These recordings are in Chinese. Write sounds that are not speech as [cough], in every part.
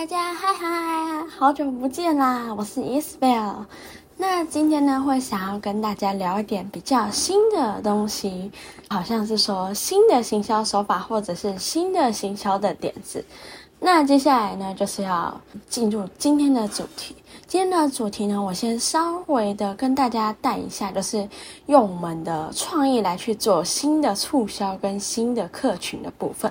大家嗨嗨，好久不见啦！我是 Isabel。那今天呢，会想要跟大家聊一点比较新的东西，好像是说新的行销手法，或者是新的行销的点子。那接下来呢，就是要进入今天的主题。今天的主题呢，我先稍微的跟大家带一下，就是用我们的创意来去做新的促销跟新的客群的部分。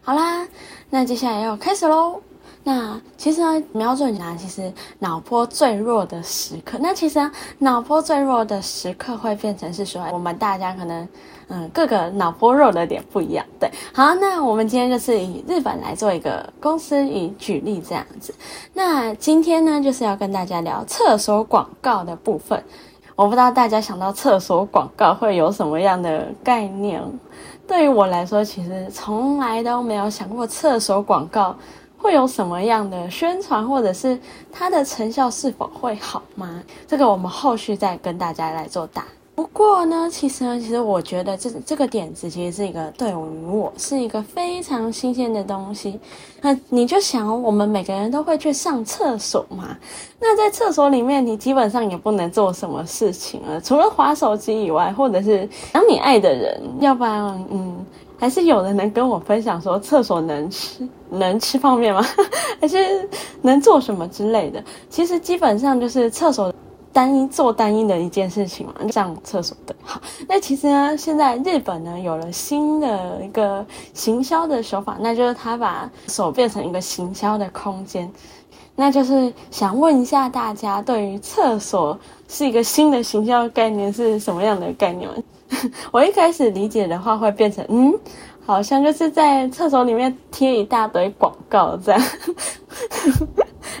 好啦，那接下来要开始喽。那其实呢，瞄准呢，其实脑波最弱的时刻。那其实，脑波最弱的时刻会变成是说，我们大家可能，嗯，各个脑波弱的点不一样。对，好，那我们今天就是以日本来做一个公司以举例这样子。那今天呢，就是要跟大家聊厕所广告的部分。我不知道大家想到厕所广告会有什么样的概念？对于我来说，其实从来都没有想过厕所广告。会有什么样的宣传，或者是它的成效是否会好吗？这个我们后续再跟大家来做答。不过呢，其实呢，其实我觉得这这个点子其实是一个对于我是一个非常新鲜的东西。那你就想，我们每个人都会去上厕所嘛？那在厕所里面，你基本上也不能做什么事情了，除了滑手机以外，或者是想你爱的人，要不然，嗯。还是有人能跟我分享说，厕所能吃能吃泡面吗？[laughs] 还是能做什么之类的？其实基本上就是厕所单一做单一的一件事情嘛，上厕所对。好，那其实呢，现在日本呢有了新的一个行销的手法，那就是他把手变成一个行销的空间。那就是想问一下大家，对于厕所是一个新的行销概念是什么样的概念？[laughs] 我一开始理解的话，会变成嗯，好像就是在厕所里面贴一大堆广告这样。[laughs]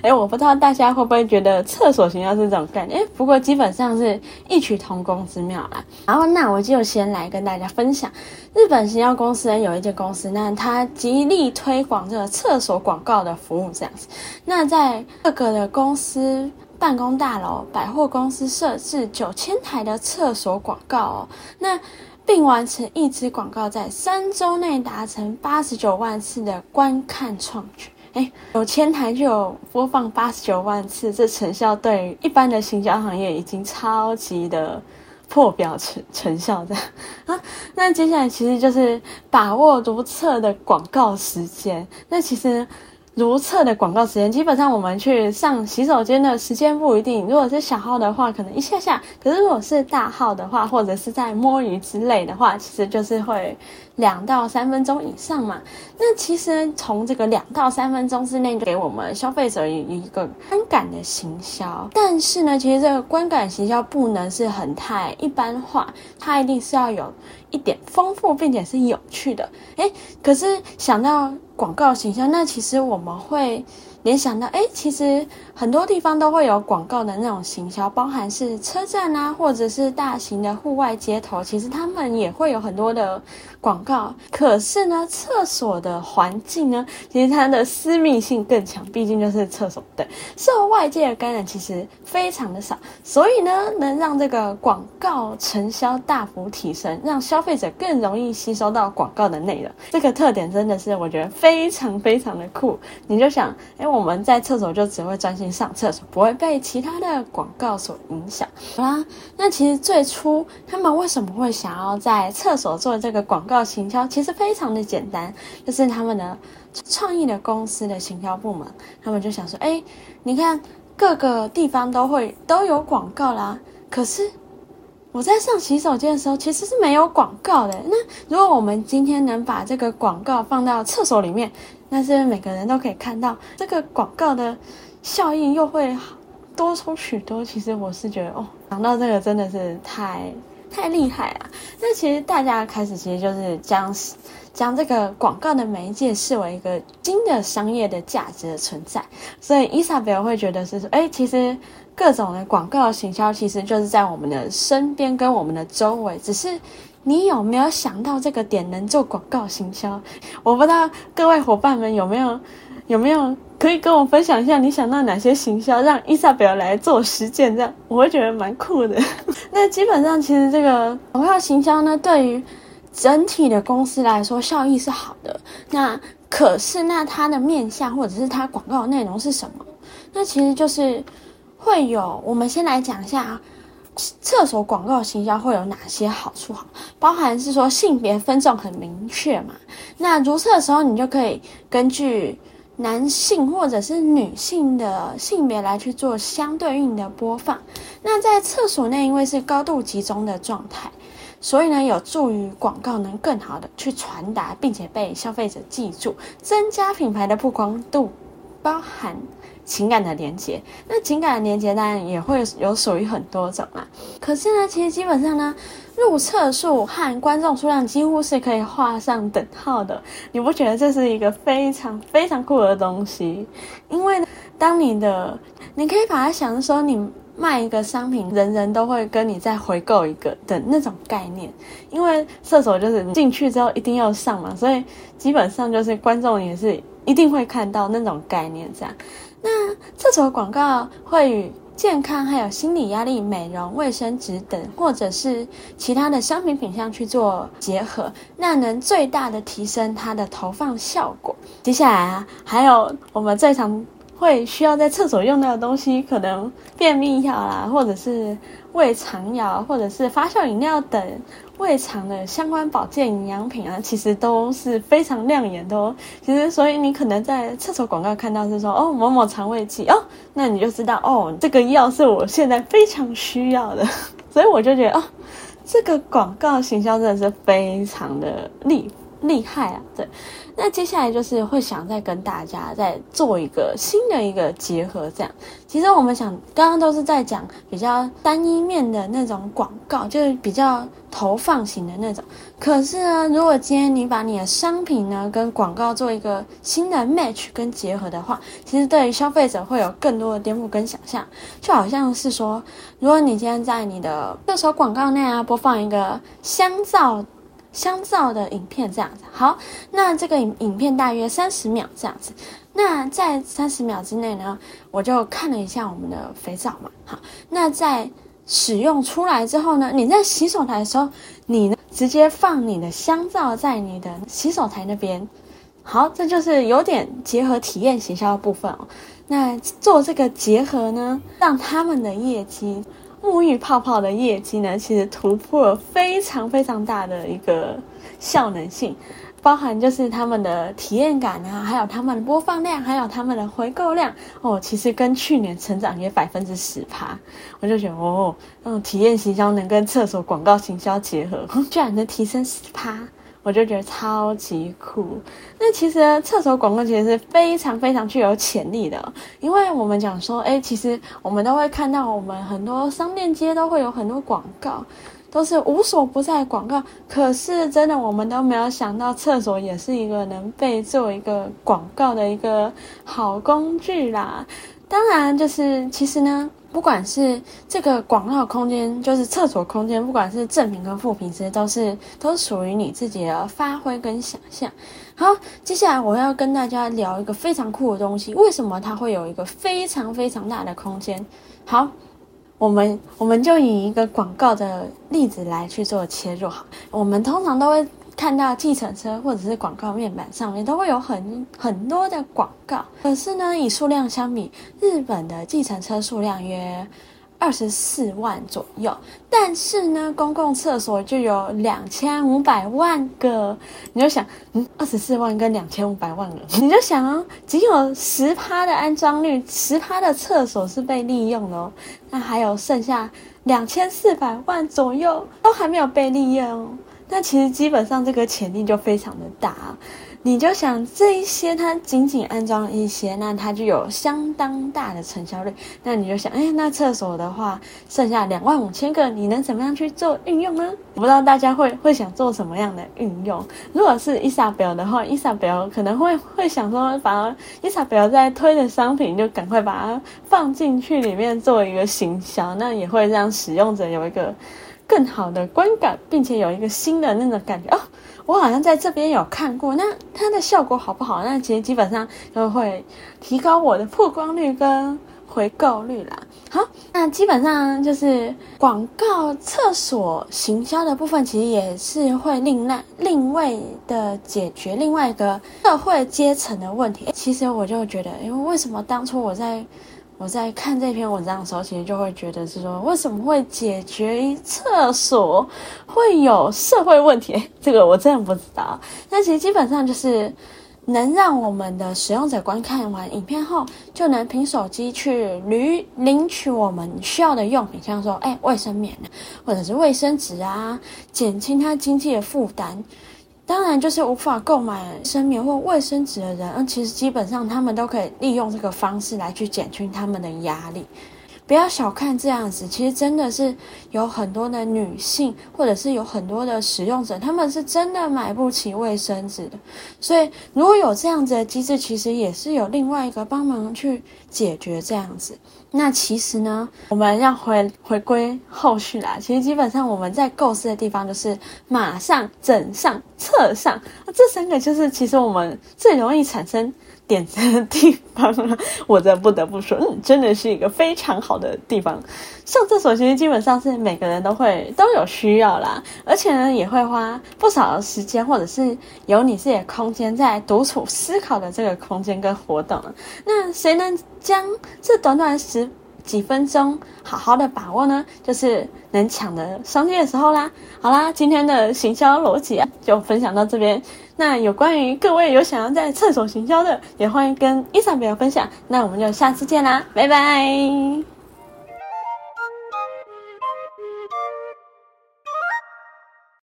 哎，我不知道大家会不会觉得厕所行销是这种概念？哎，不过基本上是异曲同工之妙啦。然后那我就先来跟大家分享，日本行销公司呢有一间公司，那它极力推广这个厕所广告的服务这样子。那在各个的公司。办公大楼、百货公司设置九千台的厕所广告哦，那并完成一支广告在三周内达成八十九万次的观看创举。哎，九千台就有播放八十九万次，这成效对于一般的行销行业已经超级的破表成成效的 [laughs] 啊。那接下来其实就是把握如厕的广告时间。那其实。如厕的广告时间，基本上我们去上洗手间的时间不一定。如果是小号的话，可能一下下；可是如果是大号的话，或者是在摸鱼之类的话，其实就是会两到三分钟以上嘛。那其实从这个两到三分钟之内，就给我们消费者一个观感的行销。但是呢，其实这个观感行销不能是很太一般化，它一定是要有一点丰富，并且是有趣的。诶，可是想到。广告形象，那其实我们会联想到，哎，其实很多地方都会有广告的那种行销，包含是车站啊，或者是大型的户外街头，其实他们也会有很多的广告。可是呢，厕所的环境呢，其实它的私密性更强，毕竟就是厕所，对，受外界的干扰其实非常的少，所以呢，能让这个广告成效大幅提升，让消费者更容易吸收到广告的内容。这个特点真的是我觉得非常非常的酷。你就想，哎。我们在厕所就只会专心上厕所，不会被其他的广告所影响。好啦，那其实最初他们为什么会想要在厕所做这个广告行销？其实非常的简单，就是他们的创意的公司的行销部门，他们就想说：哎，你看各个地方都会都有广告啦，可是我在上洗手间的时候其实是没有广告的。那如果我们今天能把这个广告放到厕所里面，但是每个人都可以看到这个广告的效应，又会多出许多。其实我是觉得，哦，讲到这个真的是太太厉害了。那其实大家开始其实就是将 [laughs] 将这个广告的媒介视为一个新的商业的价值的存在。所以伊莎贝尔会觉得是说，哎，其实各种的广告行销其实就是在我们的身边跟我们的周围，只是。你有没有想到这个点能做广告行销？我不知道各位伙伴们有没有有没有可以跟我分享一下，你想到哪些行销让伊莎贝尔来做实践？这样我会觉得蛮酷的。[laughs] 那基本上其实这个广告行销呢，对于整体的公司来说效益是好的。那可是那它的面向或者是它广告内容是什么？那其实就是会有，我们先来讲一下厕所广告行销会有哪些好处哈，包含是说性别分众很明确嘛，那如厕的时候你就可以根据。男性或者是女性的性别来去做相对应的播放。那在厕所内，因为是高度集中的状态，所以呢，有助于广告能更好的去传达，并且被消费者记住，增加品牌的曝光度，包含。情感的连接，那情感的连接当然也会有属于很多种啊。可是呢，其实基本上呢，入厕数和观众数量几乎是可以画上等号的。你不觉得这是一个非常非常酷的东西？因为呢，当你的，你可以把它想成说，你卖一个商品，人人都会跟你再回购一个的那种概念。因为厕所就是进去之后一定要上嘛，所以基本上就是观众也是一定会看到那种概念这样。那厕所广告会与健康、还有心理压力、美容、卫生纸等，或者是其他的商品品项去做结合，那能最大的提升它的投放效果。接下来啊，还有我们最常会需要在厕所用到的东西，可能便秘药啦，或者是胃肠药，或者是发酵饮料等。胃肠的相关保健营养品啊，其实都是非常亮眼的哦。其实，所以你可能在厕所广告看到是说哦，某某肠胃剂哦，那你就知道哦，这个药是我现在非常需要的。[laughs] 所以我就觉得哦，这个广告行销真的是非常的厉厉害啊，对。那接下来就是会想再跟大家再做一个新的一个结合，这样。其实我们想刚刚都是在讲比较单一面的那种广告，就是比较投放型的那种。可是呢，如果今天你把你的商品呢跟广告做一个新的 match 跟结合的话，其实对于消费者会有更多的颠覆跟想象。就好像是说，如果你今天在你的热搜广告内啊播放一个香皂。香皂的影片这样子，好，那这个影影片大约三十秒这样子，那在三十秒之内呢，我就看了一下我们的肥皂嘛，好，那在使用出来之后呢，你在洗手台的时候，你呢直接放你的香皂在你的洗手台那边，好，这就是有点结合体验行销的部分哦。那做这个结合呢，让他们的业绩。沐浴泡泡的业绩呢，其实突破了非常非常大的一个效能性，包含就是他们的体验感啊，还有他们的播放量，还有他们的回购量哦，其实跟去年成长也百分之十趴，我就觉得哦，那种体验行销能跟厕所广告行销结合，居然能提升十趴。我就觉得超级酷。那其实厕所广告其实是非常非常具有潜力的，因为我们讲说，诶，其实我们都会看到，我们很多商店街都会有很多广告，都是无所不在的广告。可是真的，我们都没有想到，厕所也是一个能被做一个广告的一个好工具啦。当然，就是其实呢。不管是这个广告空间，就是厕所空间，不管是正品跟负品，其实都是都属于你自己的发挥跟想象。好，接下来我要跟大家聊一个非常酷的东西，为什么它会有一个非常非常大的空间？好，我们我们就以一个广告的例子来去做切入。好，我们通常都会。看到计程车或者是广告面板上面都会有很很多的广告，可是呢，以数量相比，日本的计程车数量约二十四万左右，但是呢，公共厕所就有两千五百万个。你就想，嗯，二十四万跟两千五百万个，[laughs] 你就想哦，仅有十趴的安装率，十趴的厕所是被利用的哦，那还有剩下两千四百万左右都还没有被利用。那其实基本上这个潜力就非常的大，你就想这一些它仅仅安装一些，那它就有相当大的成交率。那你就想，哎，那厕所的话剩下两万五千个，你能怎么样去做运用呢？我不知道大家会会想做什么样的运用。如果是伊莎表的话伊莎表可能会会想说，把 Isabel 在推的商品就赶快把它放进去里面做一个行销，那也会让使用者有一个。更好的观感，并且有一个新的那种感觉哦，我好像在这边有看过，那它的效果好不好？那其实基本上都会提高我的曝光率跟回购率啦。好，那基本上就是广告厕所行销的部分，其实也是会另外另外的解决另外一个社会阶层的问题。其实我就觉得，因为为什么当初我在我在看这篇文章的时候，其实就会觉得是说，为什么会解决厕所会有社会问题？[laughs] 这个我真的不知道。但其实基本上就是。能让我们的使用者观看完影片后，就能凭手机去领领取我们需要的用品，像说，哎，卫生棉，或者是卫生纸啊，减轻他经济的负担。当然，就是无法购买生棉或卫生纸的人，其实基本上他们都可以利用这个方式来去减轻他们的压力。不要小看这样子，其实真的是有很多的女性，或者是有很多的使用者，他们是真的买不起卫生纸的。所以，如果有这样子的机制，其实也是有另外一个帮忙去解决这样子。那其实呢，我们要回回归后续啦。其实基本上我们在构思的地方就是马上、整上、侧上，这三个就是其实我们最容易产生。点赞的地方了，我这不得不说，嗯，真的是一个非常好的地方。上厕所其实基本上是每个人都会都有需要啦，而且呢也会花不少的时间，或者是有你自己的空间在独处思考的这个空间跟活动。那谁能将这短短十几分钟好好的把握呢？就是能抢的商机的时候啦。好啦，今天的行销逻辑啊，就分享到这边。那有关于各位有想要在厕所行销的，也欢迎跟伊莎贝尔分享。那我们就下次见啦，拜拜。